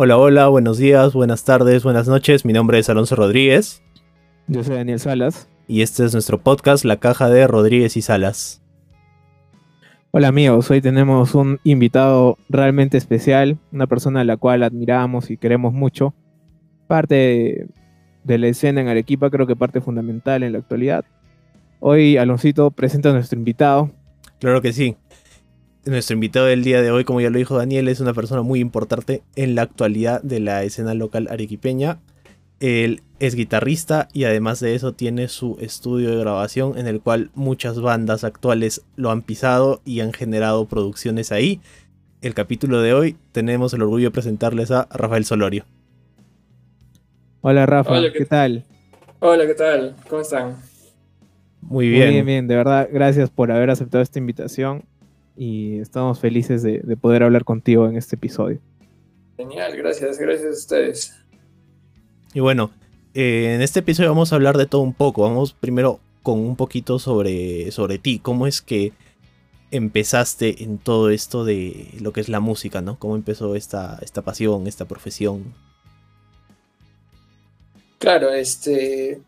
Hola, hola, buenos días, buenas tardes, buenas noches. Mi nombre es Alonso Rodríguez. Yo soy Daniel Salas. Y este es nuestro podcast, La Caja de Rodríguez y Salas. Hola amigos, hoy tenemos un invitado realmente especial, una persona a la cual admiramos y queremos mucho. Parte de la escena en Arequipa, creo que parte fundamental en la actualidad. Hoy Aloncito presenta a nuestro invitado. Claro que sí. Nuestro invitado del día de hoy, como ya lo dijo Daniel, es una persona muy importante en la actualidad de la escena local arequipeña. Él es guitarrista y además de eso tiene su estudio de grabación en el cual muchas bandas actuales lo han pisado y han generado producciones ahí. El capítulo de hoy tenemos el orgullo de presentarles a Rafael Solorio. Hola Rafa, ¿qué, tal? Hola, ¿qué tal? ¿Cómo están? Muy bien. Muy bien, bien, de verdad, gracias por haber aceptado esta invitación y estamos felices de, poder hablar contigo en este episodio. Genial, gracias, gracias a ustedes. Y bueno, eh, en este episodio vamos a hablar de todo un poco. Vamos primero con un poquito sobre, sobre ti. ¿Cómo es que empezaste en todo esto de lo que es la música, ¿no? ¿Cómo empezó esta, esta pasión, esta profesión? Claro, este,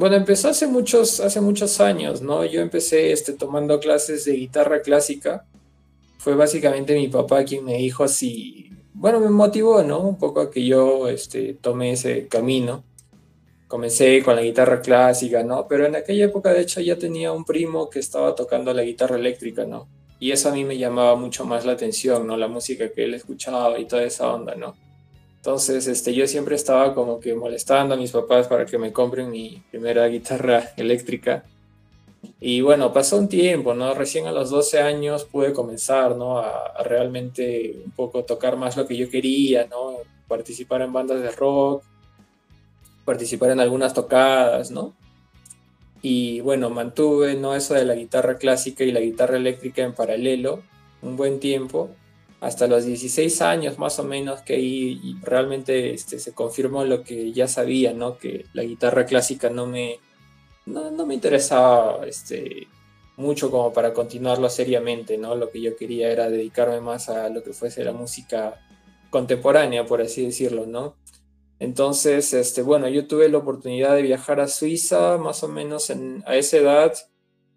bueno, empezó hace muchos, hace muchos años, ¿no? Yo empecé este, tomando clases de guitarra clásica fue básicamente mi papá quien me dijo así, bueno, me motivó, ¿no? Un poco a que yo este, ese camino. Comencé con la guitarra clásica, ¿no? Pero en aquella época, de hecho, ya tenía un primo que estaba tocando la guitarra eléctrica, ¿no? Y eso a mí me llamaba mucho más la atención, ¿no? La música que él escuchaba y toda esa onda, ¿no? Entonces, este, yo siempre estaba como que molestando a mis papás para que me compren mi primera guitarra eléctrica. Y bueno, pasó un tiempo, ¿no? Recién a los 12 años pude comenzar, ¿no? A, realmente un poco tocar más lo que yo quería, ¿no? Participar en bandas de rock, participar en algunas tocadas, ¿no? Y bueno, mantuve, ¿no? Eso de la guitarra clásica y la guitarra eléctrica en paralelo un buen tiempo, hasta los 16 años más o menos, que ahí realmente este, se confirmó lo que ya sabía, ¿no? Que la guitarra clásica no me no, me interesaba este, mucho como para continuarlo seriamente, ¿no? Lo que yo quería era dedicarme más a lo que fuese la música contemporánea, por así decirlo, ¿no? Entonces, este, bueno, yo tuve la oportunidad de viajar a Suiza más o menos a esa edad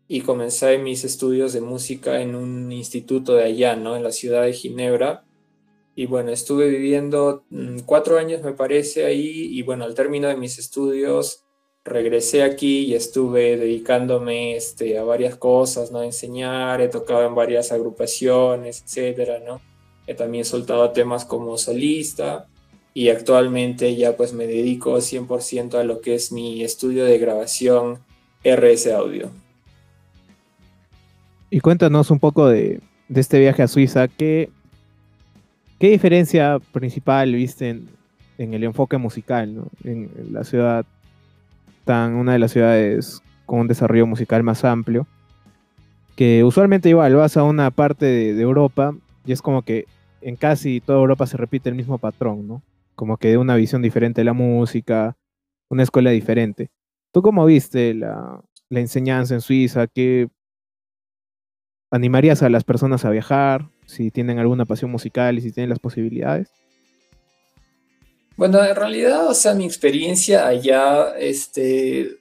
y comencé mis estudios de música en un instituto de allá, ¿no? En la ciudad de Ginebra. Y bueno, estuve viviendo mm, cuatro años, me parece, ahí. Y bueno, al término de mis estudios, regresé aquí y estuve dedicándome este, a varias cosas, ¿no? A enseñar, he tocado en varias agrupaciones, etcétera, ¿no? He también soltado temas como solista y actualmente ya pues me dedico 100% a lo que es mi estudio de grabación RS Audio. Y cuéntanos un poco de, este viaje a Suiza, ¿qué, qué diferencia principal viste en, el enfoque musical, ¿no? en la ciudad están una de las ciudades con un desarrollo musical más amplio, que usualmente igual vas a una parte de, Europa y es como que en casi toda Europa se repite el mismo patrón, ¿no? Como que de una visión diferente de la música, una escuela diferente. ¿Tú cómo viste la, la enseñanza en Suiza? ¿Qué animarías a las personas a viajar? Si tienen alguna pasión musical y si tienen las posibilidades. Bueno, en realidad, o sea, mi experiencia allá, este,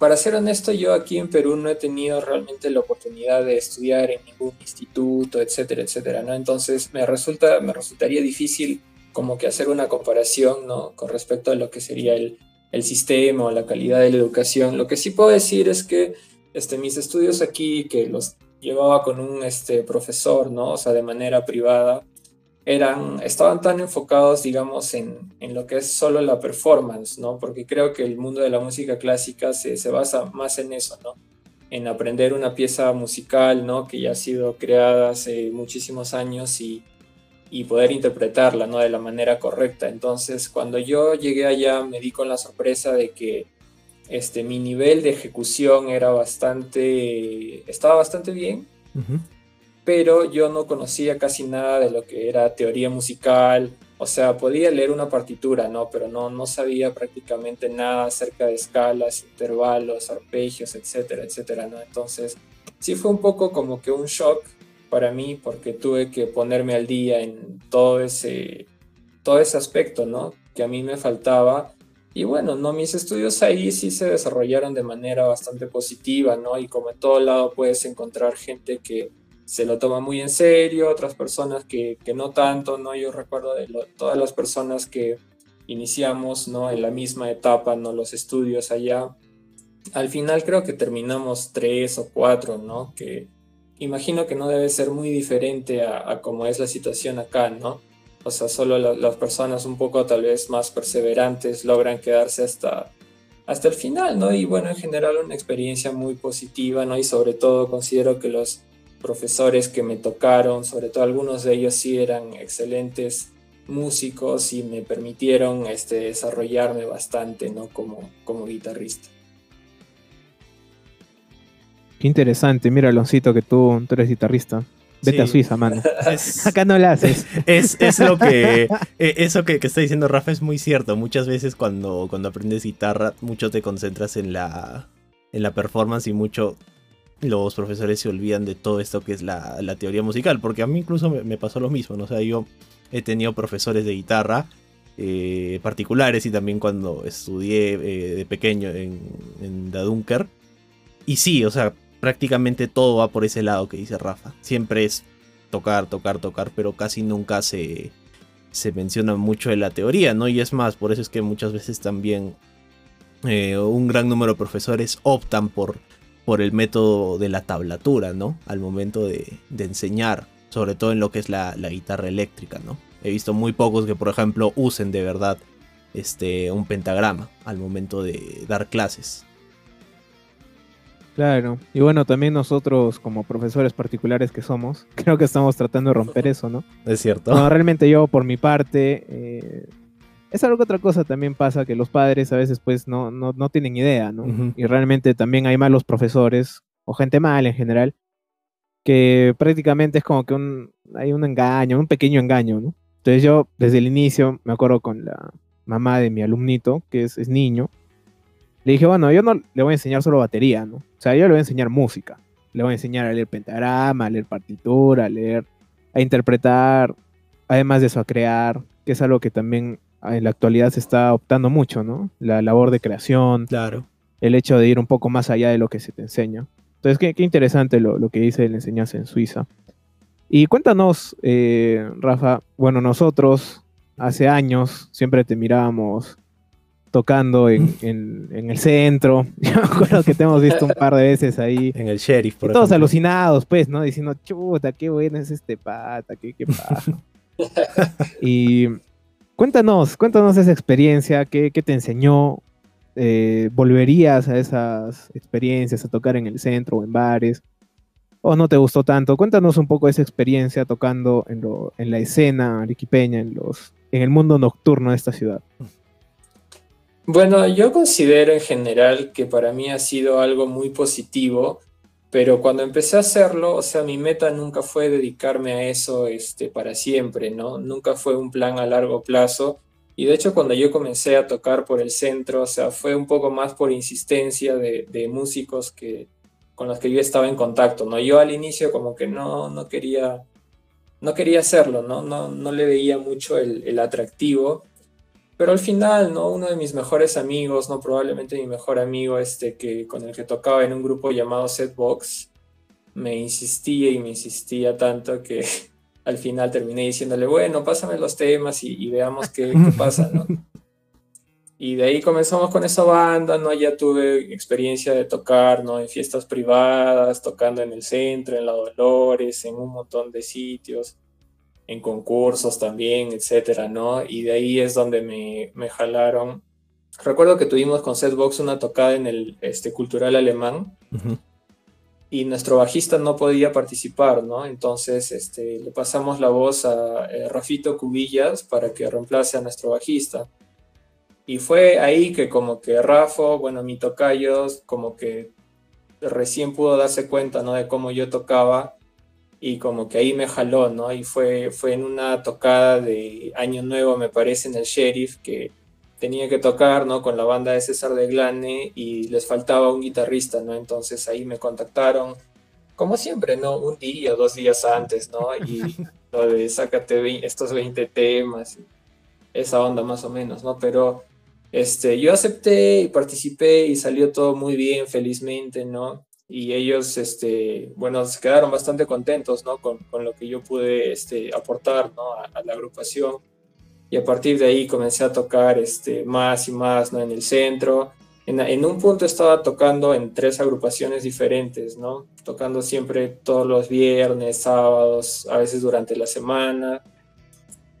para ser honesto, yo aquí en Perú no he tenido realmente la oportunidad de estudiar en ningún instituto, etcétera, etcétera, ¿no? Entonces me resulta, me resultaría difícil como que hacer una comparación, ¿no? Con respecto a lo que sería el, el sistema o la calidad de la educación. Lo que sí puedo decir es que este, mis estudios aquí, que los llevaba con un este, profesor, ¿no? O sea, de manera privada, eran, estaban tan enfocados, digamos, en, en, lo que es solo la performance, ¿no? Porque creo que el mundo de la música clásica se, se, basa más en eso, ¿no? En aprender una pieza musical, ¿no? Que ya ha sido creada hace muchísimos años y, y poder interpretarla, ¿no? De la manera correcta. Entonces, cuando yo llegué allá, me di con la sorpresa de que este, mi nivel de ejecución era bastante, estaba bastante bien pero yo no conocía casi nada de lo que era teoría musical, o sea, podía leer una partitura, ¿no? Pero no, no sabía prácticamente nada acerca de escalas, intervalos, arpegios, etcétera, etcétera, ¿no? Entonces, sí fue un poco como que un shock para mí porque tuve que ponerme al día en todo ese todo ese aspecto, ¿no? Que a mí me faltaba. Y bueno, no, mis estudios ahí sí se desarrollaron de manera bastante positiva, ¿no? Y como en todo lado puedes encontrar gente que se lo toma muy en serio, otras personas que, que no tanto, ¿no? Yo recuerdo de todas las personas que iniciamos, ¿no? En la misma etapa, ¿no? Los estudios allá. Al final creo que terminamos tres o cuatro, ¿no? Que imagino que no debe ser muy diferente a, a cómo es la situación acá, ¿no? O sea, solo las personas un poco tal vez más perseverantes logran quedarse hasta, hasta el final, ¿no? Y bueno, en general una experiencia muy positiva, ¿no? Y sobre todo considero que los profesores que me tocaron, sobre todo algunos de ellos sí eran excelentes músicos y me permitieron este, desarrollarme bastante, ¿no? Como, como guitarrista. Qué interesante. Mira, Aloncito, que tú, tú eres guitarrista. Vete a Suiza, mano. Acá no la haces. Es, es lo que. E, eso que, está diciendo Rafa es muy cierto. Muchas veces cuando, cuando aprendes guitarra, mucho te concentras en la, en la performance y mucho los profesores se olvidan de todo esto que es la, teoría musical. Porque a mí incluso me, pasó lo mismo. ¿no? O sea, yo he tenido profesores de guitarra eh, particulares y también cuando estudié eh, de pequeño en, en Dunker. Y sí, o sea, prácticamente todo va por ese lado que dice Rafa. Siempre es tocar, tocar, tocar, pero casi nunca se, se menciona mucho de la teoría, ¿no? Y es más, por eso es que muchas veces también eh, un gran número de profesores optan por, por el método de la tablatura, ¿no? Al momento de, enseñar, sobre todo en lo que es la, la, guitarra eléctrica, ¿no? He visto muy pocos que, por ejemplo, usen de verdad este, un pentagrama al momento de dar clases. Claro, y bueno, también nosotros como profesores particulares que somos, creo que estamos tratando de romper eso, ¿no? Es cierto. No, realmente yo por mi parte, eh, es algo que otra cosa también pasa, que los padres a veces pues no, no, no tienen idea, ¿no? Y realmente también hay malos profesores, o gente mala en general, que prácticamente es como que un, hay un engaño, un pequeño engaño, ¿no? Entonces yo desde el inicio me acuerdo con la mamá de mi alumnito, que es, es niño, le dije, bueno, yo no le voy a enseñar solo batería, ¿no? O sea, yo le voy a enseñar música. Le voy a enseñar a leer pentagrama, a leer partitura, a leer, a interpretar, además de eso a crear, que es algo que también en la actualidad se está optando mucho, ¿no? La labor de creación. Claro. El hecho de ir un poco más allá de lo que se te enseña. Entonces, qué, qué interesante lo, lo, que dice la enseñanza en Suiza. Y cuéntanos, eh, Rafa, bueno, nosotros hace años siempre te mirábamos tocando en, en, el centro. Yo me acuerdo que te hemos visto un par de veces ahí. En el sheriff, por Todos alucinados, pues, ¿no? Diciendo, chuta, qué bueno es este pata, qué, qué y cuéntanos, cuéntanos esa experiencia, qué, qué te enseñó. Eh, ¿Volverías a esas experiencias, a tocar en el centro o en bares? ¿O no te gustó tanto? Cuéntanos un poco esa experiencia tocando en, lo, en la escena arequipeña, en, los, en el mundo nocturno de esta ciudad. Bueno, yo considero en general que para mí ha sido algo muy positivo, pero cuando empecé a hacerlo, o sea, mi meta nunca fue dedicarme a eso este, para siempre, ¿no? Nunca fue un plan a largo plazo. Y de hecho, cuando yo comencé a tocar por el centro, o sea, fue un poco más por insistencia de, músicos que, con los que yo estaba en contacto, ¿no? Yo al inicio como que no, no quería, no quería hacerlo, ¿no? No, no le veía mucho el, el atractivo. Pero al final, ¿no? Uno de mis mejores amigos, ¿no? Probablemente mi mejor amigo, este, que, con el que tocaba en un grupo llamado Setbox, me insistía y me insistía tanto que al final terminé diciéndole, bueno, pásame los temas y, veamos qué, pasa, ¿no? Y de ahí comenzamos con esa banda, ¿no? Ya tuve experiencia de tocar, ¿no? En fiestas privadas, tocando en el centro, en la Dolores, en un montón de sitios en concursos también, etcétera, ¿no? Y de ahí es donde me, me jalaron. Recuerdo que tuvimos con Setbox una tocada en el este, cultural alemán y nuestro bajista no podía participar, ¿no? Entonces este, le pasamos la voz a eh, Rafito Cubillas para que reemplace a nuestro bajista. Y fue ahí que como que Rafo, bueno, mi tocayo, como que recién pudo darse cuenta, ¿no? De cómo yo tocaba y como que ahí me jaló, ¿no? Y fue, fue en una tocada de Año Nuevo, me parece, en el Sheriff, que tenía que tocar, ¿no? Con la banda de César de Glane y les faltaba un guitarrista, ¿no? Entonces ahí me contactaron, como siempre, ¿no? Un día, dos días antes, ¿no? Y lo de sácate estos 20 temas. esa onda más o menos, ¿no? Pero este, yo acepté y participé y salió todo muy bien, felizmente, ¿no? Y ellos, este, bueno, se quedaron bastante contentos, ¿no? Con, con lo que yo pude este, aportar, ¿no? A, a, la agrupación. Y a partir de ahí comencé a tocar este, más y más, ¿no? En el centro. En, en un punto estaba tocando en tres agrupaciones diferentes, ¿no? Tocando siempre todos los viernes, sábados, a veces durante la semana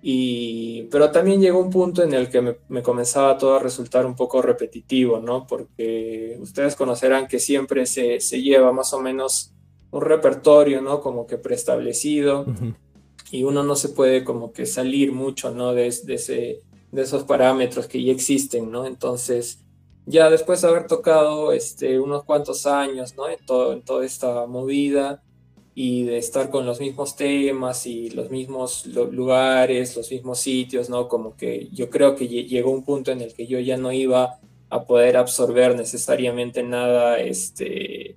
y, pero también llegó un punto en el que me, me, comenzaba todo a resultar un poco repetitivo, ¿no? Porque ustedes conocerán que siempre se, se lleva más o menos un repertorio, ¿no? Como que preestablecido uh -huh. y uno no se puede como que salir mucho, ¿no? De, de, ese, de esos parámetros que ya existen, ¿no? Entonces, ya después de haber tocado este, unos cuantos años, ¿no? En, todo, en toda esta movida, y de estar con los mismos temas y los mismos lugares, los mismos sitios, ¿no? Como que yo creo que llegó un punto en el que yo ya no iba a poder absorber necesariamente nada, este,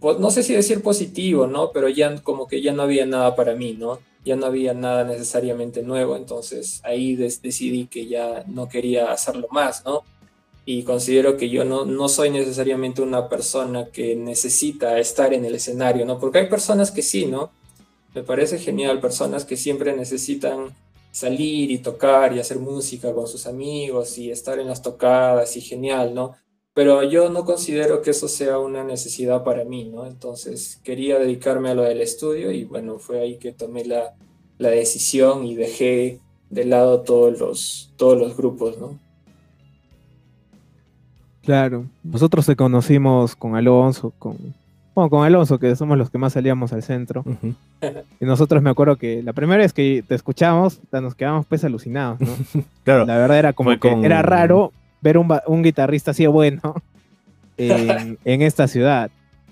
no sé si decir positivo, ¿no? Pero ya como que ya no había nada para mí, ¿no? Ya no había nada necesariamente nuevo, entonces ahí decidí que ya no quería hacerlo más, ¿no? Y considero que yo no, no soy necesariamente una persona que necesita estar en el escenario, ¿no? Porque hay personas que sí, ¿no? Me parece genial, personas que siempre necesitan salir y tocar y hacer música con sus amigos y estar en las tocadas y genial, ¿no? Pero yo no considero que eso sea una necesidad para mí, ¿no? Entonces quería dedicarme a lo del estudio y bueno, fue ahí que tomé la, la decisión y dejé de lado todos los, todos los grupos, ¿no? Claro, nosotros te conocimos con Alonso, con bueno, con Alonso, que somos los que más salíamos al centro. Uh -huh. Y nosotros me acuerdo que la primera vez que te escuchamos, nos quedamos pues alucinados, ¿no? claro. La verdad era como Fue que con... era raro ver un, un, guitarrista así bueno en, en, esta ciudad.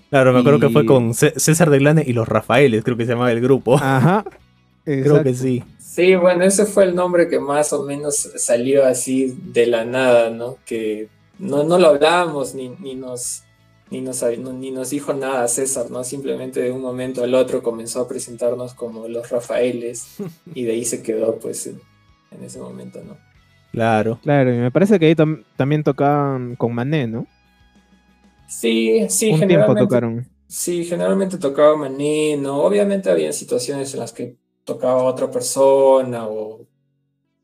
Claro, me acuerdo y... que fue con César de Glane y los Rafaeles, creo que se llamaba el grupo. Ajá. creo que sí. Sí, bueno, ese fue el nombre que más o menos salió así de la nada, ¿no? Que no, no lo hablábamos ni, ni, nos, ni, nos, ni nos dijo nada César, ¿no? Simplemente de un momento al otro comenzó a presentarnos como los Rafaeles y de ahí se quedó pues en, en ese momento, ¿no? Claro. Claro, y me parece que ahí tam también tocaban con Mané, ¿no? Sí, sí, Un tiempo tocaron. Sí, generalmente tocaba Mané, ¿no? Obviamente había situaciones en las que tocaba otra persona o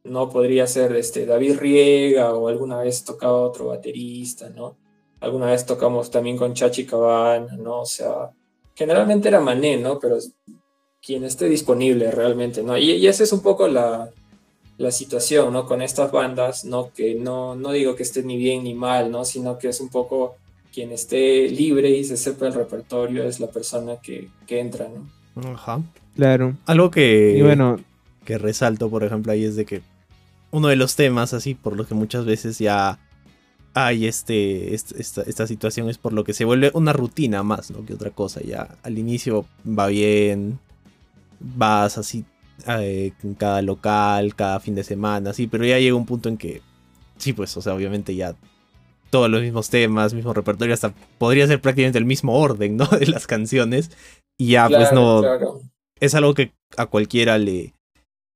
no podría ser este David Riega o alguna vez tocaba otro baterista, ¿no? Alguna vez tocamos también con Chachi Cabana, ¿no? O sea, generalmente era Mané, ¿no? Pero quien esté disponible realmente, ¿no? Y, y esa es un poco la, la, situación, ¿no? Con estas bandas, ¿no? Que no, no digo que esté ni bien ni mal, ¿no? Sino que es un poco quien esté libre y se sepa el repertorio es la persona que, que entra, ¿no? Ajá. Claro. Algo que, y bueno, que resalto, por ejemplo, ahí es de que uno de los temas, así, por lo que muchas veces ya hay este, esta, esta situación, es por lo que se vuelve una rutina más, ¿no? Que otra cosa. Ya al inicio va bien, vas así eh, en cada local, cada fin de semana, sí, pero ya llega un punto en que, sí, pues, o sea, obviamente ya todos los mismos temas, mismo repertorio, hasta podría ser prácticamente el mismo orden, ¿no? De las canciones. Y ya, claro, pues no. Claro. Es algo que a cualquiera le,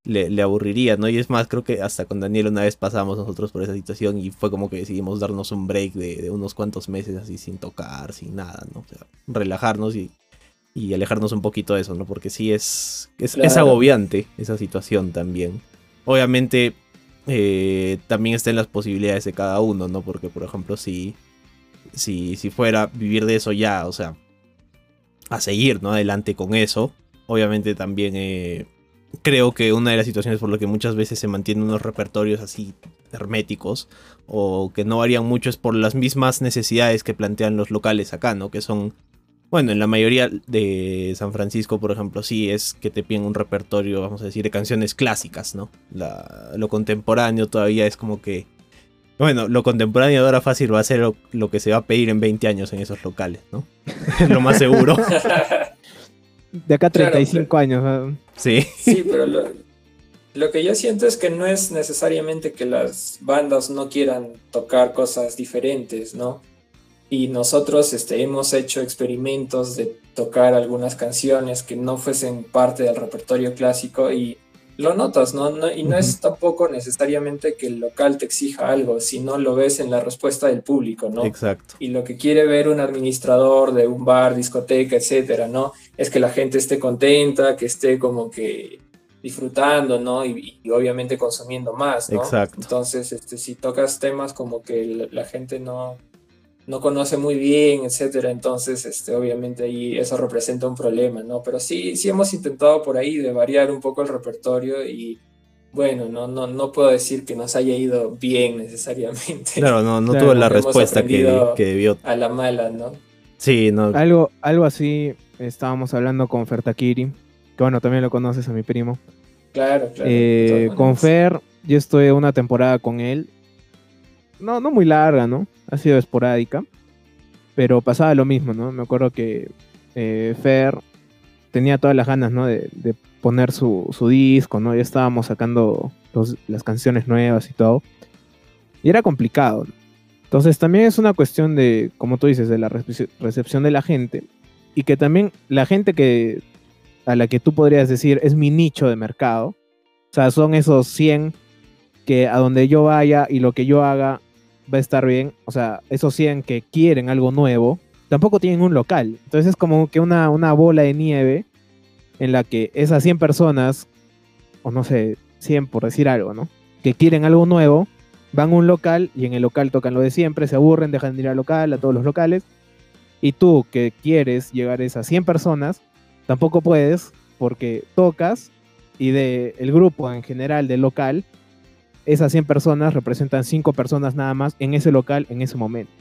le, le, aburriría, ¿no? Y es más, creo que hasta con Daniel una vez pasamos nosotros por esa situación y fue como que decidimos darnos un break de, de unos cuantos meses así sin tocar, sin nada, ¿no? O sea, relajarnos y, y alejarnos un poquito de eso, ¿no? Porque sí es, es, claro. es agobiante esa situación también. Obviamente eh, también está en las posibilidades de cada uno, ¿no? Porque, por ejemplo, si, si, si fuera vivir de eso ya, o sea, a seguir, ¿no? Adelante con eso, obviamente también... Eh, creo que una de las situaciones por las que muchas veces se mantienen unos repertorios así herméticos o que no varían mucho es por las mismas necesidades que plantean los locales acá, ¿no? Que son, bueno, en la mayoría de San Francisco, por ejemplo, sí es que te piden un repertorio, vamos a decir, de canciones clásicas, ¿no? La, lo contemporáneo todavía es como que... Bueno, lo contemporáneo ahora fácil va a ser lo, lo, que se va a pedir en 20 años en esos locales, ¿no? lo más seguro. de acá a 35 claro, años. Sí. Sí, pero lo, lo, que yo siento es que no es necesariamente que las bandas no quieran tocar cosas diferentes, ¿no? Y nosotros este, hemos hecho experimentos de tocar algunas canciones que no fuesen parte del repertorio clásico y lo notas, ¿no? y no es tampoco necesariamente que el local te exija algo, sino lo ves en la respuesta del público, ¿no? Exacto. Y lo que quiere ver un administrador de un bar, discoteca, etcétera, ¿no? Es que la gente esté contenta, que esté como que disfrutando, ¿no? Y, obviamente consumiendo más, ¿no? Exacto. Entonces, este, si tocas temas como que la gente no, no conoce muy bien, etcétera. Entonces, este, obviamente ahí eso representa un problema, ¿no? Pero sí, sí hemos intentado por ahí de variar un poco el repertorio y bueno, no, no, no puedo decir que nos haya ido bien necesariamente. Claro, no, no tuvo la respuesta que, debió. A la mala, ¿no? Sí, no. Algo, algo así estábamos hablando con Fertakiri, que bueno, también lo conoces a mi primo. Claro, claro. Eh, con Fer, yo estoy una temporada con él. No, no muy larga, ¿no? Ha sido esporádica, pero pasaba lo mismo, ¿no? Me acuerdo que eh, Fer tenía todas las ganas, ¿no? De, poner su, disco, ¿no? Ya estábamos sacando las canciones nuevas y todo. Y era complicado. Entonces también es una cuestión de, como tú dices, de la recepción de la gente. Y que también la gente que a la que tú podrías decir es mi nicho de mercado. O sea, son esos 100 que a donde yo vaya y lo que yo haga va a estar bien. O sea, esos 100 que quieren algo nuevo, tampoco tienen un local. Entonces es como que una, una bola de nieve en la que esas 100 personas, o no sé, 100 por decir algo, ¿no? Que quieren algo nuevo, van a un local y en el local tocan lo de siempre, se aburren, dejan de ir al local, a todos los locales. Y tú que quieres llegar a esas 100 personas, tampoco puedes porque tocas y de el grupo en general del local esas 100 personas representan 5 personas nada más en ese local en ese momento.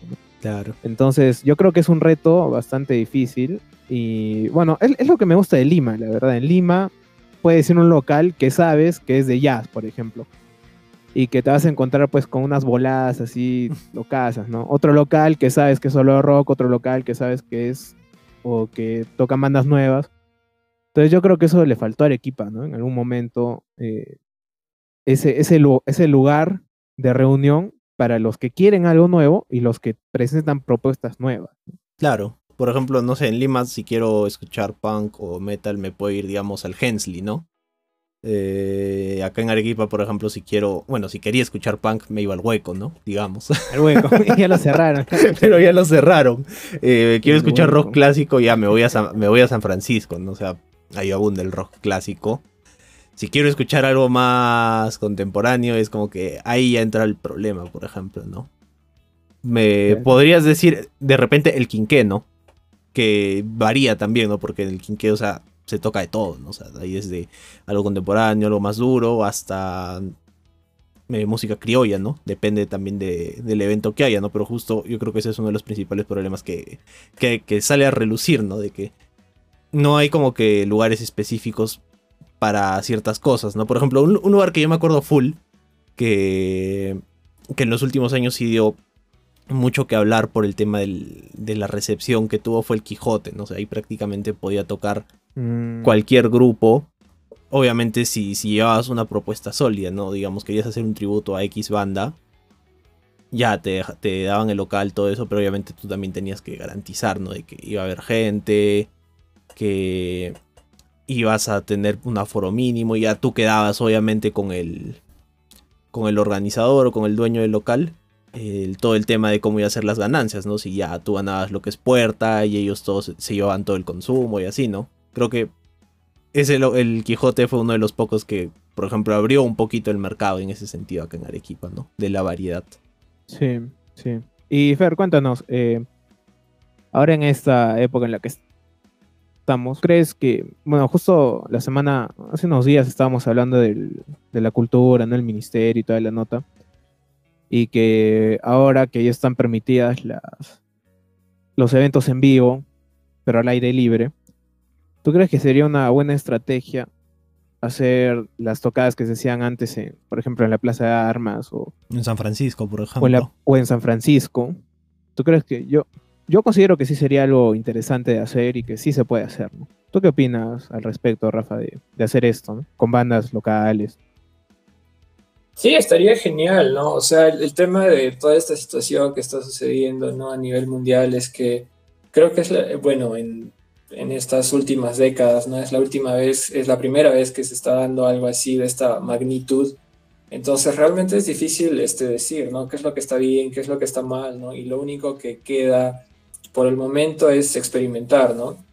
Claro. Entonces, yo creo que es un reto bastante difícil. Y bueno, es, lo que me gusta de Lima, la verdad. En Lima puede ser un local que sabes que es de jazz, por ejemplo. Y que te vas a encontrar pues con unas voladas así locasas, ¿no? Otro local que sabes que es solo rock, otro local que sabes que es o que tocan bandas nuevas. Entonces yo creo que eso le faltó a Arequipa, ¿no? En algún momento eh, ese, ese, ese lugar de reunión para los que quieren algo nuevo y los que presentan propuestas nuevas. Claro. Por ejemplo, no sé, en Lima si quiero escuchar punk o metal me puedo ir, digamos, al Hensley, ¿no? Eh, acá en Arequipa, por ejemplo, si quiero, bueno, si quería escuchar punk, me iba al hueco, ¿no? Digamos. Al hueco, ya lo cerraron. Pero ya lo cerraron. Eh, quiero escuchar rock clásico, ya me voy, a San, me voy a San Francisco, ¿no? O sea, ahí abunda el rock clásico si quiero escuchar algo más contemporáneo, es como que ahí ya entra el problema, por ejemplo, ¿no? Me podrías decir de repente el quinqué, ¿no? Que varía también, ¿no? Porque en el quinqué, o sea, se toca de todo, ¿no? O sea, ahí desde algo contemporáneo, algo más duro, hasta eh, música criolla, ¿no? Depende también del evento que haya, ¿no? Pero justo yo creo que ese es uno de los principales problemas que, que, que sale a relucir, ¿no? De que no hay como que lugares específicos para ciertas cosas, ¿no? Por ejemplo, un, lugar que yo me acuerdo full, que, que en los últimos años sí dio mucho que hablar por el tema de la recepción que tuvo fue el Quijote, ¿no? O sea, ahí prácticamente podía tocar mm. cualquier grupo. Obviamente si, si llevabas una propuesta sólida, ¿no? Digamos, querías hacer un tributo a X banda, ya te, te, daban el local, todo eso, pero obviamente tú también tenías que garantizar, ¿no? De que iba a haber gente, que, ibas a tener un aforo mínimo, y ya tú quedabas obviamente con el, con el organizador o con el dueño del local. todo el tema de cómo iba a ser las ganancias, ¿no? Si ya tú ganabas lo que es puerta y ellos todos se, llevaban todo el consumo y así, ¿no? Creo que ese, el Quijote fue uno de los pocos que, por ejemplo, abrió un poquito el mercado en ese sentido acá en Arequipa, ¿no? De la variedad. Sí, sí. Y Fer, cuéntanos, eh, ahora en esta época en la que estamos, ¿crees que, bueno, justo la semana, hace unos días estábamos hablando de la cultura, ¿no? El ministerio y toda la nota, y que ahora que ya están permitidas las, los eventos en vivo, pero al aire libre, ¿tú crees que sería una buena estrategia hacer las tocadas que se hacían antes, en, por ejemplo, en la Plaza de Armas o en San Francisco, por ejemplo? o en San Francisco. ¿Tú crees que yo, yo considero que sí sería algo interesante de hacer y que sí se puede hacer. ¿no? ¿Tú qué opinas al respecto, Rafa, de, hacer esto con bandas locales? Sí, estaría genial, ¿no? O sea, el, tema de toda esta situación que está sucediendo, ¿no? A nivel mundial es que creo que es, bueno, en, en estas últimas décadas, ¿no? Es la última vez, es la primera vez que se está dando algo así de esta magnitud. Entonces realmente es difícil este, decir, ¿no? ¿Qué es lo que está bien, qué es lo que está mal, ¿no? Y lo único que queda por el momento es experimentar, ¿no?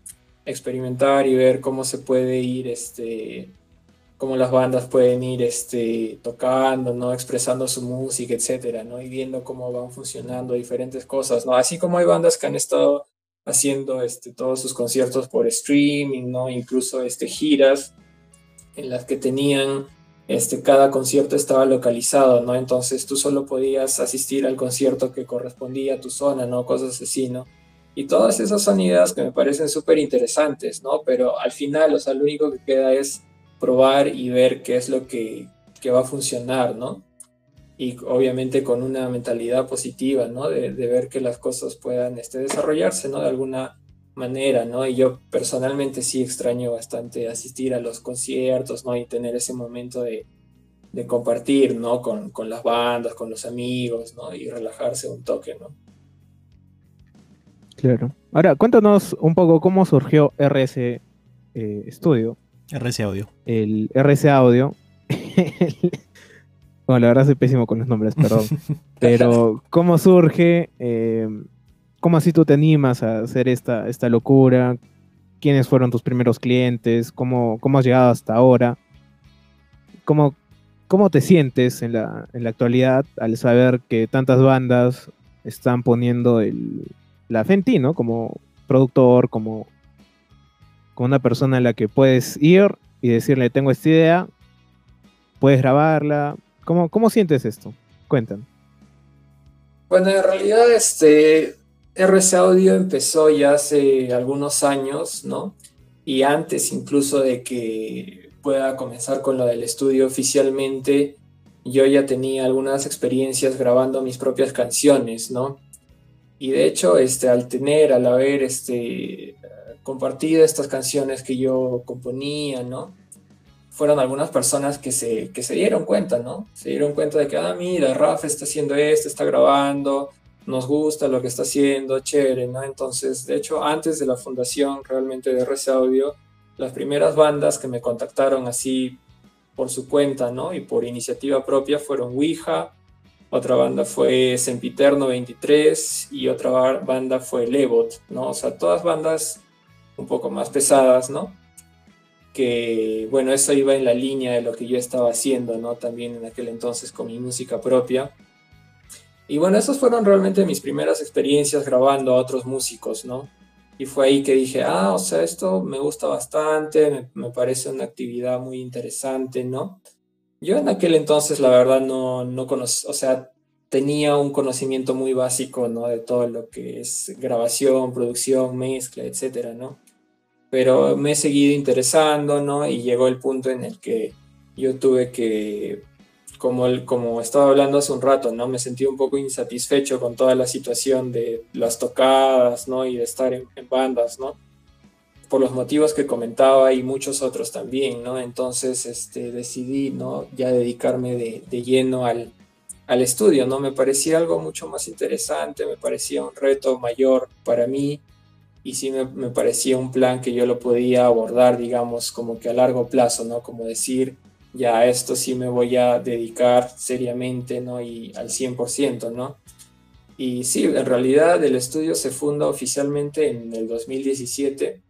Experimentar y ver cómo se puede ir, este, cómo las bandas pueden ir este, tocando, ¿no? expresando su música, etcétera, ¿no? y viendo cómo van funcionando diferentes cosas, ¿no? así como hay bandas que han estado haciendo este, todos sus conciertos por streaming, ¿no? incluso este, giras en las que tenían este, cada concierto estaba localizado, ¿no? Entonces tú solo podías asistir al concierto que correspondía a tu zona, ¿no? Cosas así, ¿no? Y todas esas son ideas que me parecen súper interesantes, ¿no? Pero al final, o sea, lo único que queda es probar y ver qué es lo que, va a funcionar, ¿no? Y obviamente con una mentalidad positiva, ¿no? De, ver que las cosas puedan este, desarrollarse, ¿no? De alguna manera, ¿no? Y yo personalmente sí extraño bastante asistir a los conciertos, ¿no? Y tener ese momento de, compartir, ¿no? Con, las bandas, con los amigos, ¿no? Y relajarse un toque, ¿no? Claro. Ahora, cuéntanos un poco cómo surgió RS eh, Studio. RC Audio. El RC Audio. bueno, la verdad soy pésimo con los nombres, perdón. Pero, ¿cómo surge? Eh, ¿Cómo así tú te animas a hacer esta, esta locura? ¿Quiénes fueron tus primeros clientes? ¿Cómo, cómo has llegado hasta ahora? ¿Cómo, cómo te sientes en la, en la actualidad al saber que tantas bandas están poniendo el, la fe ¿no? Como productor, como una persona a la que puedes ir y decirle, tengo esta idea, puedes grabarla. ¿Cómo, cómo sientes esto? Cuéntame. Bueno, en realidad este RC Audio empezó ya hace algunos años, ¿no? Y antes incluso de que pueda comenzar con lo del estudio oficialmente, yo ya tenía algunas experiencias grabando mis propias canciones, ¿no? Y de hecho, este, al tener, al haber este, compartido estas canciones que yo componía, ¿no? Fueron algunas personas que se, que se dieron cuenta, ¿no? Se dieron cuenta de que, ah, mira, Rafa está haciendo esto, está grabando, nos gusta lo que está haciendo, chévere, ¿no? Entonces, de hecho, antes de la fundación realmente de RC Audio, las primeras bandas que me contactaron así por su cuenta, ¿no? Y por iniciativa propia fueron Ouija, otra banda fue Sempiterno 23 y otra banda fue Levot, ¿no? O sea, todas bandas un poco más pesadas, ¿no? Que, bueno, eso iba en la línea de lo que yo estaba haciendo, ¿no? También en aquel entonces con mi música propia. Y bueno, esas fueron realmente mis primeras experiencias grabando a otros músicos, ¿no? Y fue ahí que dije, ah, o sea, esto me gusta bastante, me, parece una actividad muy interesante, ¿no? Yo en aquel entonces, la verdad, no, no conocía, o sea, tenía un conocimiento muy básico, ¿no? De todo lo que es grabación, producción, mezcla, etcétera, ¿no? Pero me he seguido interesando, ¿no? Y llegó el punto en el que yo tuve que, como, el, como estaba hablando hace un rato, ¿no? Me sentí un poco insatisfecho con toda la situación de las tocadas, ¿no? Y de estar en, bandas, ¿no? Por los motivos que comentaba y muchos otros también, ¿no? Entonces, este, decidí, ¿no? Ya dedicarme de, de lleno al, al estudio, ¿no? Me parecía algo mucho más interesante, me parecía un reto mayor para mí y sí me, parecía un plan que yo lo podía abordar, digamos, como que a largo plazo, ¿no? Como decir, ya a esto sí me voy a dedicar seriamente, ¿no? Y al 100%, ¿no? Y sí, en realidad el estudio se funda oficialmente en el 2017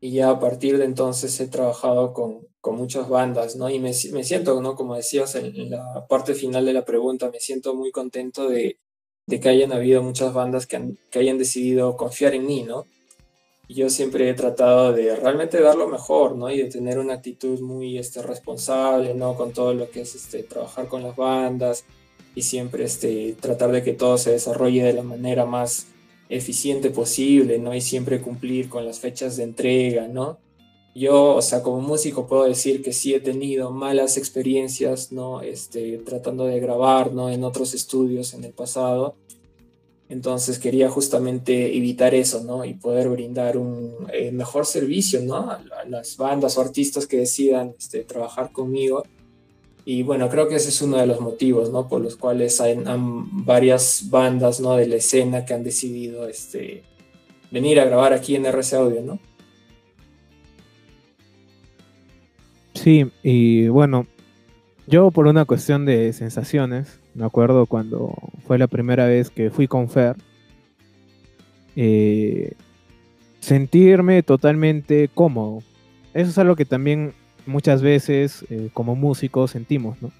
y ya a partir de entonces he trabajado con, con muchas bandas, ¿no? Y me, siento, ¿no? Como decías en, la parte final de la pregunta, me siento muy contento de, de que hayan habido muchas bandas que, que, hayan decidido confiar en mí, ¿no? Yo siempre he tratado de realmente dar lo mejor, ¿no? Y de tener una actitud muy este, responsable, ¿no? Con todo lo que es este, trabajar con las bandas y siempre este, tratar de que todo se desarrolle de la manera más eficiente posible, ¿no? Y siempre cumplir con las fechas de entrega, ¿no? Yo, o sea, como músico puedo decir que sí he tenido malas experiencias, ¿no? Este, tratando de grabar, ¿no? En otros estudios en el pasado. Entonces quería justamente evitar eso, ¿no? Y poder brindar un eh, mejor servicio, ¿no? A, las bandas o artistas que decidan este, trabajar conmigo. Y bueno, creo que ese es uno de los motivos, ¿no? Por los cuales hay, varias bandas, ¿no? De la escena que han decidido, este, venir a grabar aquí en RC Audio, ¿no? Sí, y bueno, yo por una cuestión de sensaciones, me acuerdo cuando fue la primera vez que fui con Fer, eh, sentirme totalmente cómodo. Eso es algo que también muchas veces eh, como músicos sentimos, ¿no?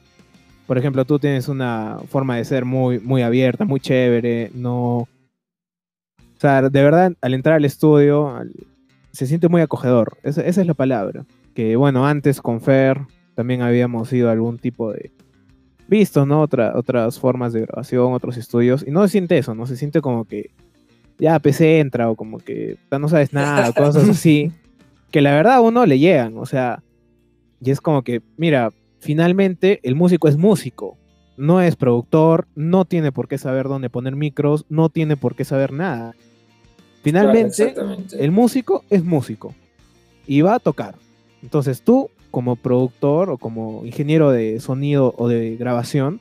Por ejemplo, tú tienes una forma de ser muy, muy abierta, muy chévere, no... O sea, de verdad, al entrar al estudio, se siente muy acogedor. Esa, esa, es la palabra. Que bueno, antes con Fer también habíamos ido a algún tipo de... Visto, ¿no? Otra, otras formas de grabación, otros estudios. Y no se siente eso, ¿no? Se siente como que ya PC entra o como que no sabes nada, cosas así. Que la verdad a uno le llegan, o sea, y es como que, mira, finalmente el músico es músico, no es productor, no tiene por qué saber dónde poner micros, no tiene por qué saber nada. Finalmente, el músico es músico y va a tocar. Entonces tú, como productor o como ingeniero de sonido o de grabación,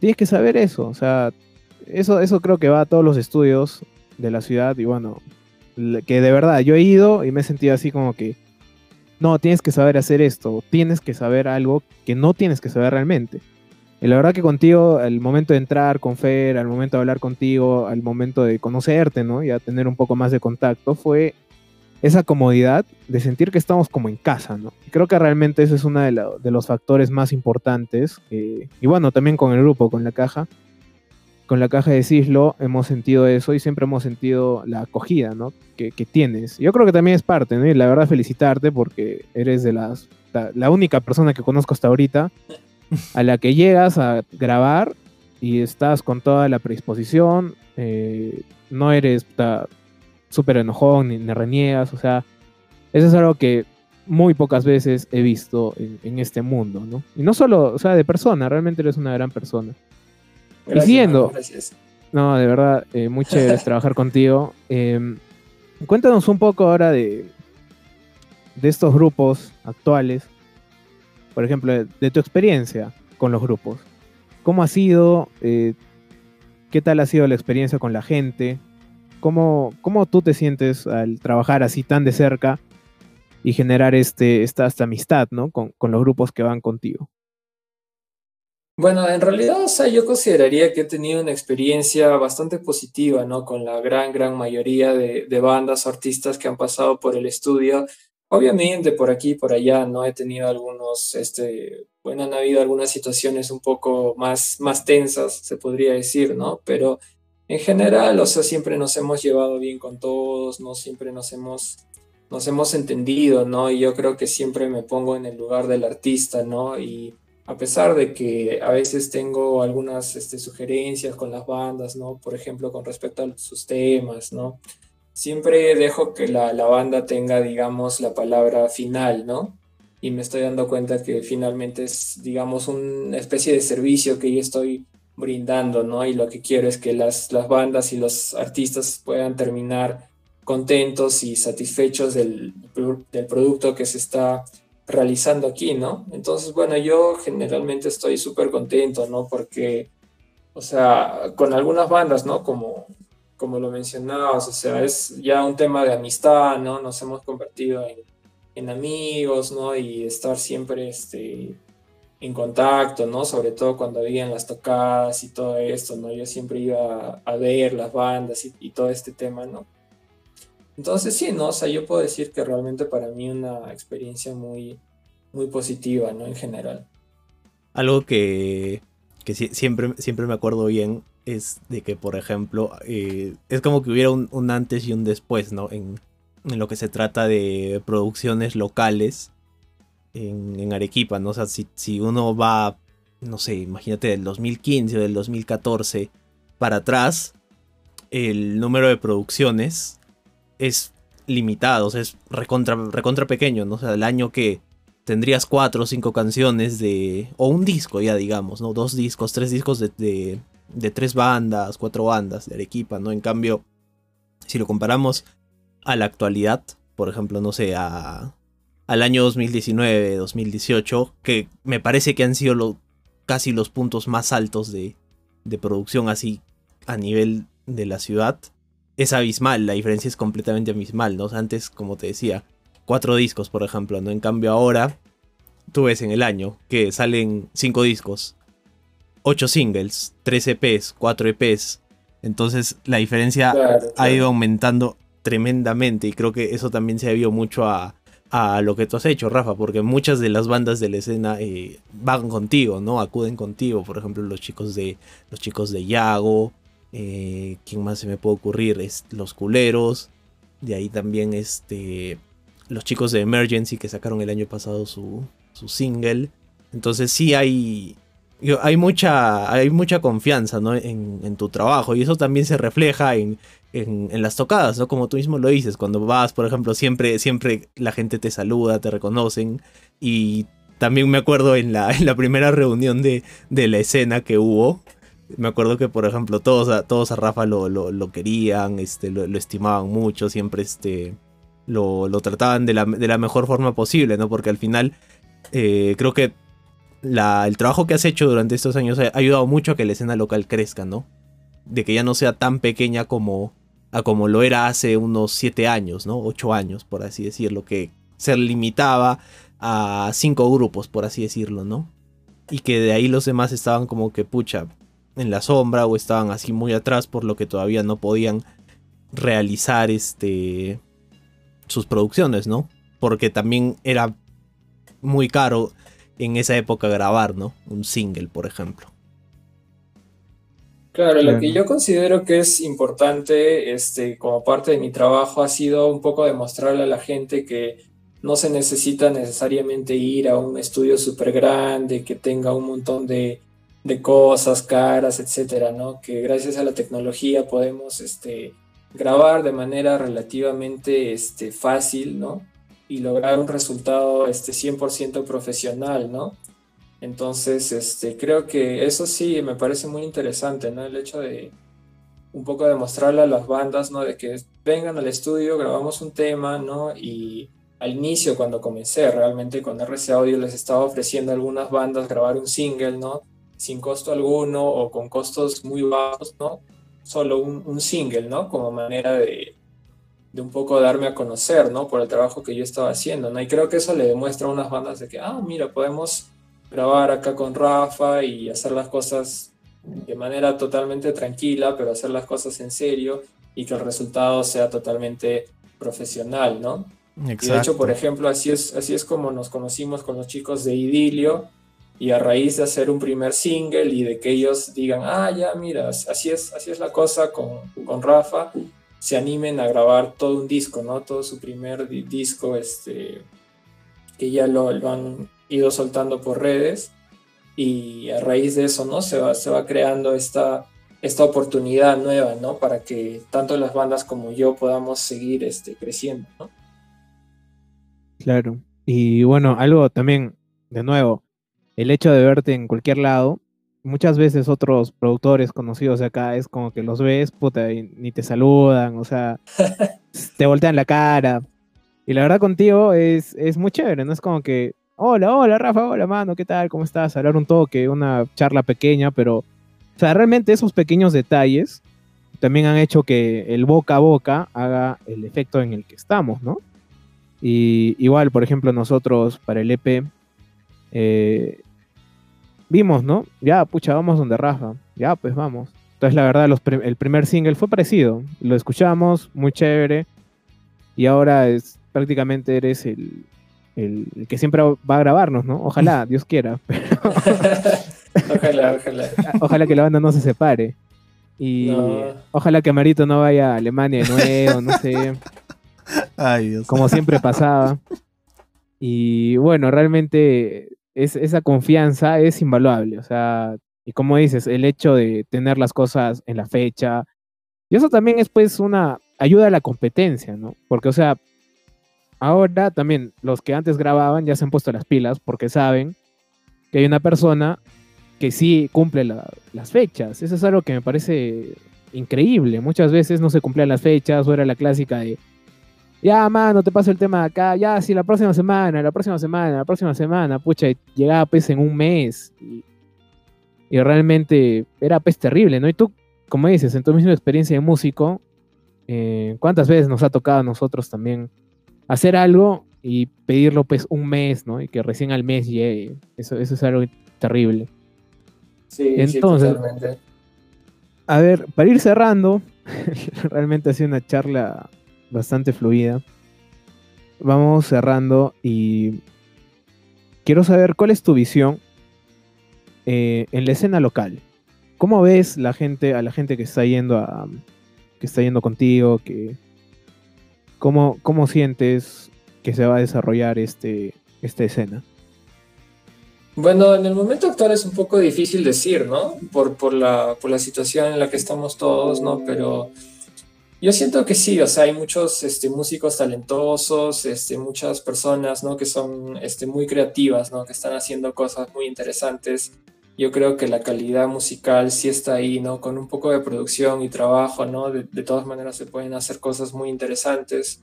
tienes que saber eso. O sea, eso, eso creo que va a todos los estudios de la ciudad y bueno, que de verdad yo he ido y me he sentido así como que, no, tienes que saber hacer esto, tienes que saber algo que no tienes que saber realmente. Y la verdad que contigo, al momento de entrar con Fer, al momento de hablar contigo, al momento de conocerte, ¿no? Y a tener un poco más de contacto, fue esa comodidad de sentir que estamos como en casa, ¿no? creo que realmente ese es uno de los factores más importantes. y bueno, también con el grupo, con la caja, con la caja de Cislo hemos sentido eso y siempre hemos sentido la acogida, ¿no? Que, tienes. Yo creo que también es parte, ¿no? Y la verdad felicitarte porque eres de las la, única persona que conozco hasta ahorita a la que llegas a grabar y estás con toda la predisposición, eh, no eres súper enojón ni, reniegas, o sea, eso es algo que muy pocas veces he visto en, en, este mundo, ¿no? Y no solo, o sea, de persona, realmente eres una gran persona y siguiendo. No, de verdad, eh, muy chévere trabajar contigo. Em, cuéntanos un poco ahora de, de estos grupos actuales. Por ejemplo, de, tu experiencia con los grupos. ¿Cómo ha sido? Eh, ¿Qué tal ha sido la experiencia con la gente? ¿Cómo, ¿Cómo, tú te sientes al trabajar así tan de cerca y generar este, esta, amistad ¿no? con, con los grupos que van contigo? Bueno, en realidad, o sea, yo consideraría que he tenido una experiencia bastante positiva, ¿no? Con la gran, gran mayoría de, de bandas o artistas que han pasado por el estudio. Obviamente, por aquí y por allá, ¿no? He tenido algunos, este, bueno, han habido algunas situaciones un poco más, más tensas, se podría decir, ¿no? Pero en general, o sea, siempre nos hemos llevado bien con todos, ¿no? Siempre nos hemos, nos hemos entendido, ¿no? Y yo creo que siempre me pongo en el lugar del artista, ¿no? Y a pesar de que a veces tengo algunas este, sugerencias con las bandas, ¿no? Por ejemplo, con respecto a sus temas. Siempre dejo que la, banda tenga, digamos, la palabra final, ¿no? Y me estoy dando cuenta que finalmente es, digamos, una especie de servicio que yo estoy brindando, ¿no? Y lo que quiero es que las, bandas y los artistas puedan terminar contentos y satisfechos del producto que se está realizando aquí, ¿no? Entonces, bueno, yo generalmente estoy súper contento, ¿no? Porque, o sea, con algunas bandas, ¿no? Como, como lo mencionabas, o sea, es ya un tema de amistad, ¿no? Nos hemos convertido en, amigos, ¿no? Y estar siempre, este, en contacto, ¿no? Sobre todo cuando habían las tocadas y todo esto, ¿no? Yo siempre iba a, ver las bandas y todo este tema, ¿no? Entonces sí, ¿no? O sea, yo puedo decir que realmente para mí una experiencia muy, muy positiva, ¿no? En general. Algo que, que siempre, siempre me acuerdo bien es de que, por ejemplo, eh, es como que hubiera un, antes y un después, ¿no? En, en, lo que se trata de producciones locales en, en Arequipa, ¿no? O sea, si, si uno va, no sé, imagínate del 2015 o del 2014 para atrás, el número de producciones es limitado, o sea, es recontra, recontra pequeño, ¿no? O sea, el año que tendrías cuatro o cinco canciones de... o un disco ya, digamos, ¿no? Dos discos, tres discos de, de, tres bandas, cuatro bandas de Arequipa, ¿no? En cambio, si lo comparamos a la actualidad, por ejemplo, no sé, a, al año 2019, 2018, que me parece que han sido casi los puntos más altos de, de producción así a nivel de la ciudad es abismal, la diferencia es completamente abismal, ¿no? antes, como te decía, cuatro discos, por ejemplo, ¿no? En cambio ahora, tú ves en el año que salen cinco discos, ocho singles, tres EPs, cuatro EPs. Entonces la diferencia ha ido aumentando tremendamente y creo que eso también se ha debido mucho a, a lo que tú has hecho, Rafa, porque muchas de las bandas de la escena eh, van contigo, ¿no? Acuden contigo, por ejemplo, los chicos de los chicos de Yago, eh, ¿quién más se me puede ocurrir? Es los culeros, de ahí también este los chicos de Emergency que sacaron el año pasado su, su single. Entonces sí hay hay mucha, hay mucha confianza ¿no? en, en, tu trabajo y eso también se refleja en, en, las tocadas, ¿no? Como tú mismo lo dices, cuando vas, por ejemplo, siempre, siempre la gente te saluda, te reconocen. Y también me acuerdo en la, en la primera reunión de, de, la escena que hubo. Me acuerdo que, por ejemplo, todos a, todos a Rafa lo, lo, querían, este, lo, estimaban mucho, siempre este, lo, lo trataban de la, de la, mejor forma posible, ¿no? Porque al final eh, creo que la, el trabajo que has hecho durante estos años ha ayudado mucho a que la escena local crezca, ¿no? De que ya no sea tan pequeña como, a como lo era hace unos 7 años, ¿no? 8 años, por así decirlo, que se limitaba a 5 grupos, por así decirlo, ¿no? Y que de ahí los demás estaban como que pucha en la sombra o estaban así muy atrás por lo que todavía no podían realizar este sus producciones, ¿no? Porque también era muy caro en esa época grabar, ¿no? Un single, por ejemplo. Claro, lo que yo considero que es importante este, como parte de mi trabajo ha sido un poco demostrarle a la gente que no se necesita necesariamente ir a un estudio súper grande, que tenga un montón de, cosas caras, etcétera, ¿no? Que gracias a la tecnología podemos este, grabar de manera relativamente este, fácil, ¿no? Y lograr un resultado este, 100% profesional, ¿no? Entonces, este, creo que eso sí me parece muy interesante, ¿no? El hecho de un poco demostrarle a las bandas, ¿no? De que vengan al estudio, grabamos un tema, ¿no? Y al inicio, cuando comencé, realmente con RC Audio les estaba ofreciendo algunas bandas grabar un single, ¿no? Sin costo alguno o con costos muy bajos, ¿no? Solo un, single, ¿no? Como manera de, de un poco darme a conocer, ¿no? Por el trabajo que yo estaba haciendo, ¿no? Y creo que eso le demuestra a unas bandas de que, ah, mira, podemos grabar acá con Rafa y hacer las cosas de manera totalmente tranquila, pero hacer las cosas en serio y que el resultado sea totalmente profesional, ¿no? Y de hecho, por ejemplo, así es, así es como nos conocimos con los chicos de Idilio y a raíz de hacer un primer single y de que ellos digan, ah, ya, mira, así es, así es la cosa con, con Rafa, se animen a grabar todo un disco, ¿no? Todo su primer disco, este, que ya lo, han ido soltando por redes y a raíz de eso, ¿no? Se va, se va creando esta, esta oportunidad nueva, ¿no? Para que tanto las bandas como yo podamos seguir este, creciendo, ¿no? Claro. Y bueno, algo también, de nuevo, el hecho de verte en cualquier lado, muchas veces otros productores conocidos de acá es como que los ves, puta, y ni te saludan, o sea, te voltean la cara. Y la verdad contigo es, es muy chévere, ¿no? Es como que hola, hola Rafa, hola mano, ¿qué tal? ¿Cómo estás? Hablar un toque, una charla pequeña, pero, o sea, realmente esos pequeños detalles también han hecho que el boca a boca haga el efecto en el que estamos, ¿no? Y igual, por ejemplo, nosotros para el EP eh, vimos, ¿no? Ya, pucha, vamos donde Rafa. Ya, pues vamos. Entonces, la verdad, el primer single fue parecido. Lo escuchamos, muy chévere. Y ahora es prácticamente eres el, el, que siempre va a grabarnos, ¿no? Ojalá, Dios quiera. ojalá, ojalá. Ojalá que la banda no se separe. Y ojalá que Marito no vaya a Alemania de nuevo, no sé. Ay, Dios. Como siempre pasaba. Y bueno, realmente es, esa confianza es invaluable. O sea, y como dices, el hecho de tener las cosas en la fecha. Y eso también es pues una ayuda a la competencia, ¿no? Porque, o sea, Ahora también los que antes grababan ya se han puesto las pilas porque saben que hay una persona que sí cumple las fechas. Eso es algo que me parece increíble. Muchas veces no se cumplían las fechas o era la clásica de, ya, mano, te paso el tema de acá, ya, sí, la próxima semana, la próxima semana, la próxima semana, pucha, y llegaba pues en un mes. Y, y realmente era pues terrible, ¿no? Y tú, como dices, en tu misma experiencia de músico, Eh, ¿Cuántas veces nos ha tocado a nosotros también hacer algo y pedirlo pues un mes, ¿no? Y que recién al mes llegue. Eso, eso es algo terrible. Sí, Entonces, sí, totalmente. A ver, para ir cerrando, realmente ha sido una charla bastante fluida. Vamos cerrando y quiero saber cuál es tu visión eh, en la escena local. ¿Cómo ves la gente, a la gente que está yendo a, que está yendo contigo, que cómo, cómo sientes que se va a desarrollar este, esta escena? Bueno, en el momento actual es un poco difícil decir, ¿no? Por, por, la, por la situación en la que estamos todos, ¿no? Pero yo siento que sí, o sea, hay muchos este, músicos talentosos, este, muchas personas, ¿no? Que son este, muy creativas, ¿no? Que están haciendo cosas muy interesantes. Yo creo que la calidad musical sí está ahí, ¿no? Con un poco de producción y trabajo, ¿no? De, de todas maneras se pueden hacer cosas muy interesantes.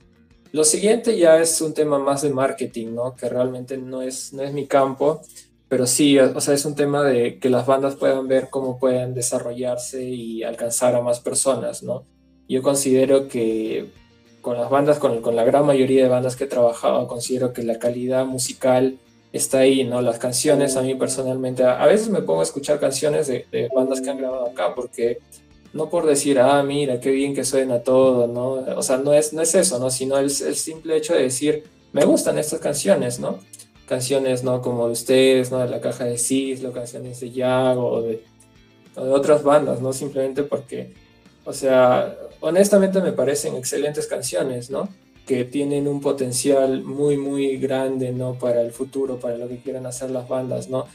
Lo siguiente ya es un tema más de marketing, ¿no? Que realmente no es, no es mi campo pero sí, o sea, es un tema de que las bandas puedan ver cómo pueden desarrollarse y alcanzar a más personas, ¿no? Yo considero que con las bandas, con, con la gran mayoría de bandas que he trabajado, considero que la calidad musical está ahí, ¿no? Las canciones, a mí personalmente, a, veces me pongo a escuchar canciones de, bandas que han grabado acá, porque no por decir, ah, mira, qué bien que suena todo, ¿no? O sea, no es, no es eso, ¿no? Sino el, el simple hecho de decir, me gustan estas canciones, ¿no? canciones, ¿no? Como de ustedes, ¿no? De la caja de Cislo, canciones de Yago o de, o de otras bandas, ¿no? Simplemente porque, o sea, honestamente me parecen excelentes canciones, ¿no? Que tienen un potencial muy, muy grande, ¿no? Para el futuro, para lo que quieran hacer las bandas, ¿no?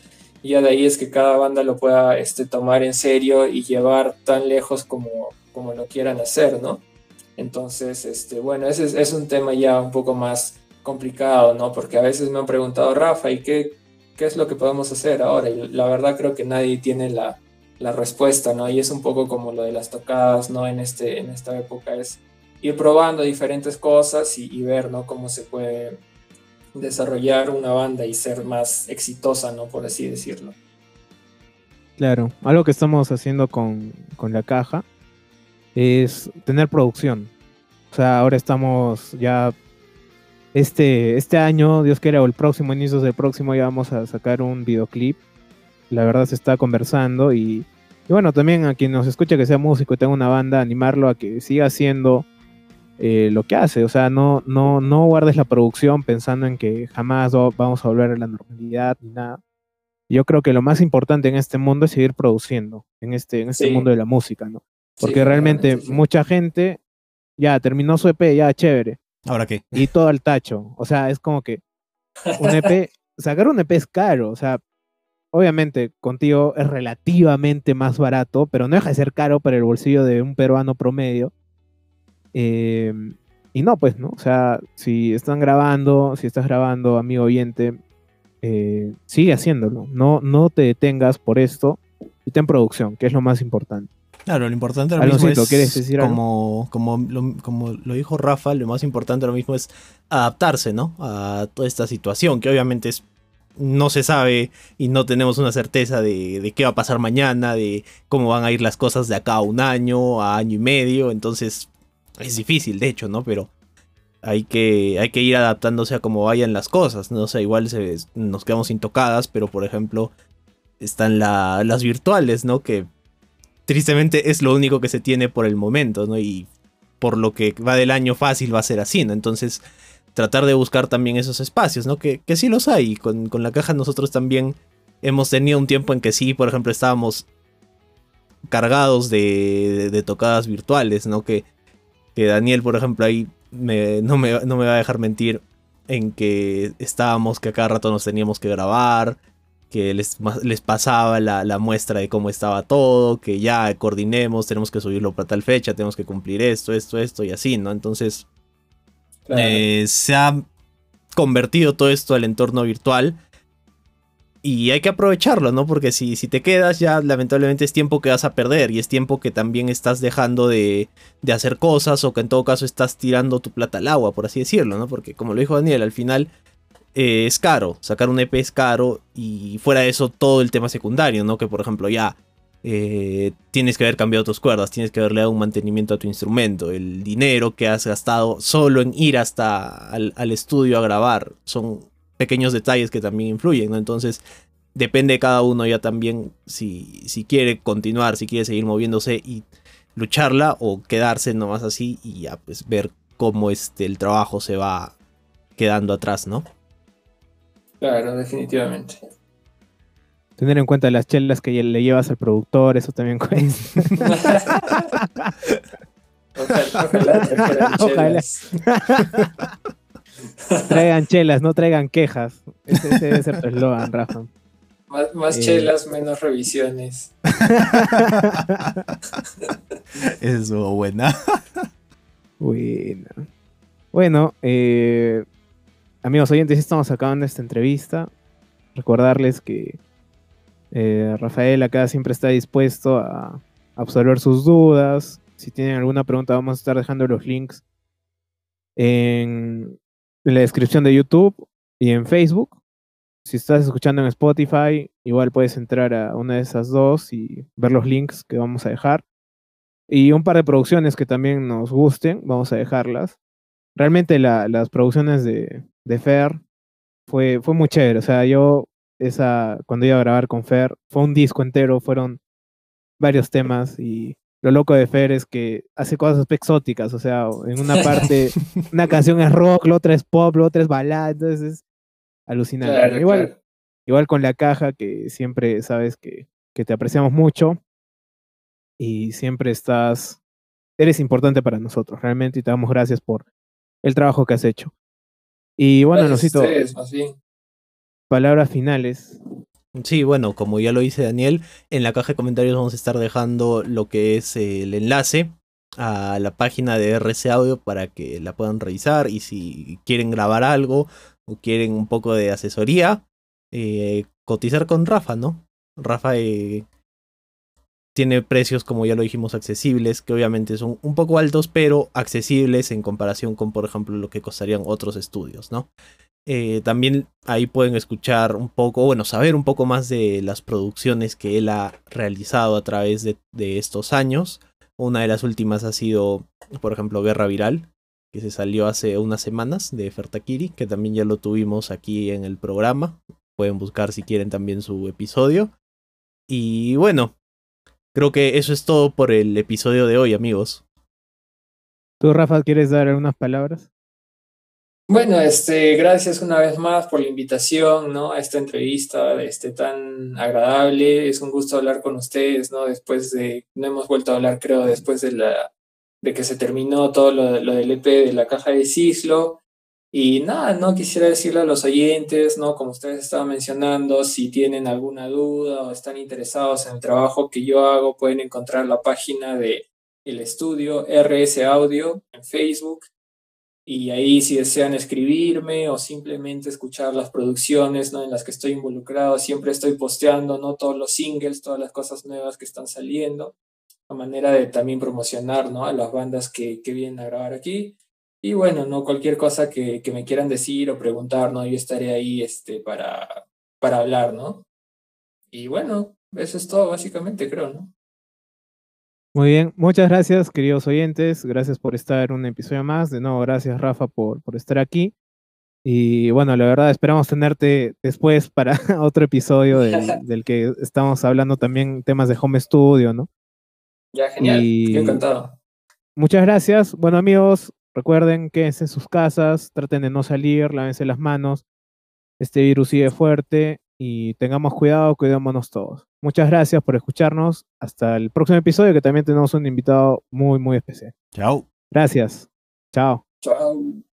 Y ya de ahí es que cada banda lo pueda este, tomar en serio y llevar tan lejos como, como lo quieran hacer, ¿no? Entonces, este, bueno, ese es, un tema ya un poco más complicado, ¿no? Porque a veces me han preguntado, Rafa, ¿y qué, qué es lo que podemos hacer ahora? Y la verdad creo que nadie tiene la, la respuesta, ¿no? Y es un poco como lo de las tocadas, ¿no? En, este, en esta época es ir probando diferentes cosas y, ver, ¿no? Cómo se puede desarrollar una banda y ser más exitosa, ¿no? Por así decirlo. Claro, algo que estamos haciendo con, con la caja es tener producción. O sea, ahora estamos ya este, este año, Dios quiera, o el próximo, inicios del próximo, ya vamos a sacar un videoclip. La verdad se está conversando y, y bueno, también a quien nos escucha que sea músico y tenga una banda, animarlo a que siga haciendo eh, lo que hace. O sea, no, no, no guardes la producción pensando en que jamás vamos a volver a la normalidad ni nada. Yo creo que lo más importante en este mundo es seguir produciendo, en este, en este sí. mundo de la música, ¿no? Porque sí, realmente sí. mucha gente ya terminó su EP, ya chévere ¿Ahora qué? Y todo al tacho. O sea, es como que un EP, sacar un EP es caro. O sea, obviamente contigo es relativamente más barato, pero no deja de ser caro para el bolsillo de un peruano promedio. Eh, y no, pues, ¿no? O sea, si están grabando, si estás grabando, amigo oyente, eh, sigue haciéndolo. No, no te detengas por esto y ten producción, que es lo más importante. Claro, lo importante ahora mismo es, decir como, como, lo, como lo dijo Rafa, lo más importante ahora mismo es adaptarse, ¿no? A toda esta situación, que obviamente es, no se sabe y no tenemos una certeza de, de, qué va a pasar mañana, de cómo van a ir las cosas de acá a un año, a año y medio, entonces es difícil, de hecho, ¿no? Pero hay que, hay que ir adaptándose a cómo vayan las cosas, ¿no? O sea, igual se, nos quedamos intocadas, pero por ejemplo están la, las virtuales, ¿no? Que tristemente es lo único que se tiene por el momento, ¿no? Y por lo que va del año fácil va a ser así, ¿no? Entonces, tratar de buscar también esos espacios, ¿no? Que, que sí los hay. Con, con, la caja nosotros también hemos tenido un tiempo en que sí, por ejemplo, estábamos cargados de, de, de tocadas virtuales, ¿no? Que, que, Daniel, por ejemplo, ahí me, no, me, no me va a dejar mentir en que estábamos, que a cada rato nos teníamos que grabar, que les, les pasaba la, la, muestra de cómo estaba todo, que ya coordinemos, tenemos que subirlo para tal fecha, tenemos que cumplir esto, esto, esto y así, ¿no? Entonces, eh, se ha convertido todo esto al entorno virtual y hay que aprovecharlo, ¿no? Porque si, si te quedas ya lamentablemente es tiempo que vas a perder y es tiempo que también estás dejando de, de hacer cosas o que en todo caso estás tirando tu plata al agua, por así decirlo, ¿no? Porque como lo dijo Daniel, al final eh, es caro, sacar un EP es caro y fuera de eso todo el tema secundario, ¿no? Que por ejemplo ya eh, tienes que haber cambiado tus cuerdas, tienes que haberle dado un mantenimiento a tu instrumento, el dinero que has gastado solo en ir hasta al, estudio a grabar, son pequeños detalles que también influyen, ¿no? Entonces, depende de cada uno ya también si, si quiere continuar, si quiere seguir moviéndose y lucharla o quedarse nomás así y ya pues ver cómo este, el trabajo se va quedando atrás, ¿no? Claro, definitivamente. Tener en cuenta las chelas que le llevas al productor, eso también cuesta. ojalá, traigan chelas, no traigan quejas. Ese, debe ser tu eslogan, Rafa. Más, eh. chelas, menos revisiones. Eso, buena. Buena. Bueno, eh, amigos oyentes, estamos acabando esta entrevista. Recordarles que eh, Rafael acá siempre está dispuesto a absorber sus dudas. Si tienen alguna pregunta, vamos a estar dejando los links en, la descripción de YouTube y en Facebook. Si estás escuchando en Spotify, igual puedes entrar a una de esas dos y ver los links que vamos a dejar. Y un par de producciones que también nos gusten, vamos a dejarlas. Realmente las producciones de, de Fer fue, fue muy chévere. O sea, yo esa, cuando iba a grabar con Fer, fue un disco entero, fueron varios temas y lo loco de Fer es que hace cosas exóticas, o sea, en una parte una canción es rock, la otra es pop, la otra es balada, entonces es alucinante. igual, igual con la caja que siempre sabes que, que te apreciamos mucho y siempre estás, eres importante para nosotros, realmente, y te damos gracias por el trabajo que has hecho. Y bueno, Nosito, palabras finales. Sí, bueno, como ya lo dice Daniel, en la caja de comentarios vamos a estar dejando lo que es el enlace a la página de RC Audio para que la puedan revisar y si quieren grabar algo o quieren un poco de asesoría, eh, cotizar con Rafa, ¿no? Rafa eh, tiene precios, como ya lo dijimos, accesibles, que obviamente son un poco altos, pero accesibles en comparación con, por ejemplo, lo que costarían otros estudios, ¿no? Eh, también ahí pueden escuchar un poco, bueno, saber un poco más de las producciones que él ha realizado a través de, estos años. Una de las últimas ha sido, por ejemplo, Guerra Viral, que se salió hace unas semanas de Fertakiri, que también ya lo tuvimos aquí en el programa. Pueden buscar si quieren también su episodio. Y bueno, creo que eso es todo por el episodio de hoy, amigos. ¿Tú, Rafa, quieres dar algunas palabras? Bueno, este, gracias una vez más por la invitación, ¿no? A esta entrevista, este, tan agradable. Es un gusto hablar con ustedes, ¿no? Después de, no hemos vuelto a hablar, creo, después de la, de que se terminó todo lo, lo del EP de la caja de Cislo. Y nada, no quisiera decirle a los oyentes, ¿no? Como ustedes estaban mencionando, si tienen alguna duda o están interesados en el trabajo que yo hago, pueden encontrar la página de el estudio RS Audio en Facebook y ahí si desean escribirme o simplemente escuchar las producciones ¿no? en las que estoy involucrado, siempre estoy posteando ¿no? todos los singles, todas las cosas nuevas que están saliendo, a manera de también promocionar ¿no? a las bandas que, que vienen a grabar aquí. Y bueno, ¿no? cualquier cosa que, que, me quieran decir o preguntar, ¿no? yo estaré ahí este, para, para hablar. ¿no? Y bueno, eso es todo básicamente, creo. ¿no? Muy bien, muchas gracias, queridos oyentes. Gracias por estar en un episodio más. De nuevo, gracias, Rafa, por, por estar aquí. Y bueno, la verdad, esperamos tenerte después para otro episodio del, que estamos hablando también temas de home studio, ¿no? Ya, genial. Y encantado. Muchas gracias. Bueno, amigos, recuerden, quédense en sus casas, traten de no salir, lávense las manos. Este virus sigue fuerte y tengamos cuidado, cuidémonos todos. Muchas gracias por escucharnos. Hasta el próximo episodio que también tenemos un invitado muy, muy especial. Chao. Gracias. Chao. Chao.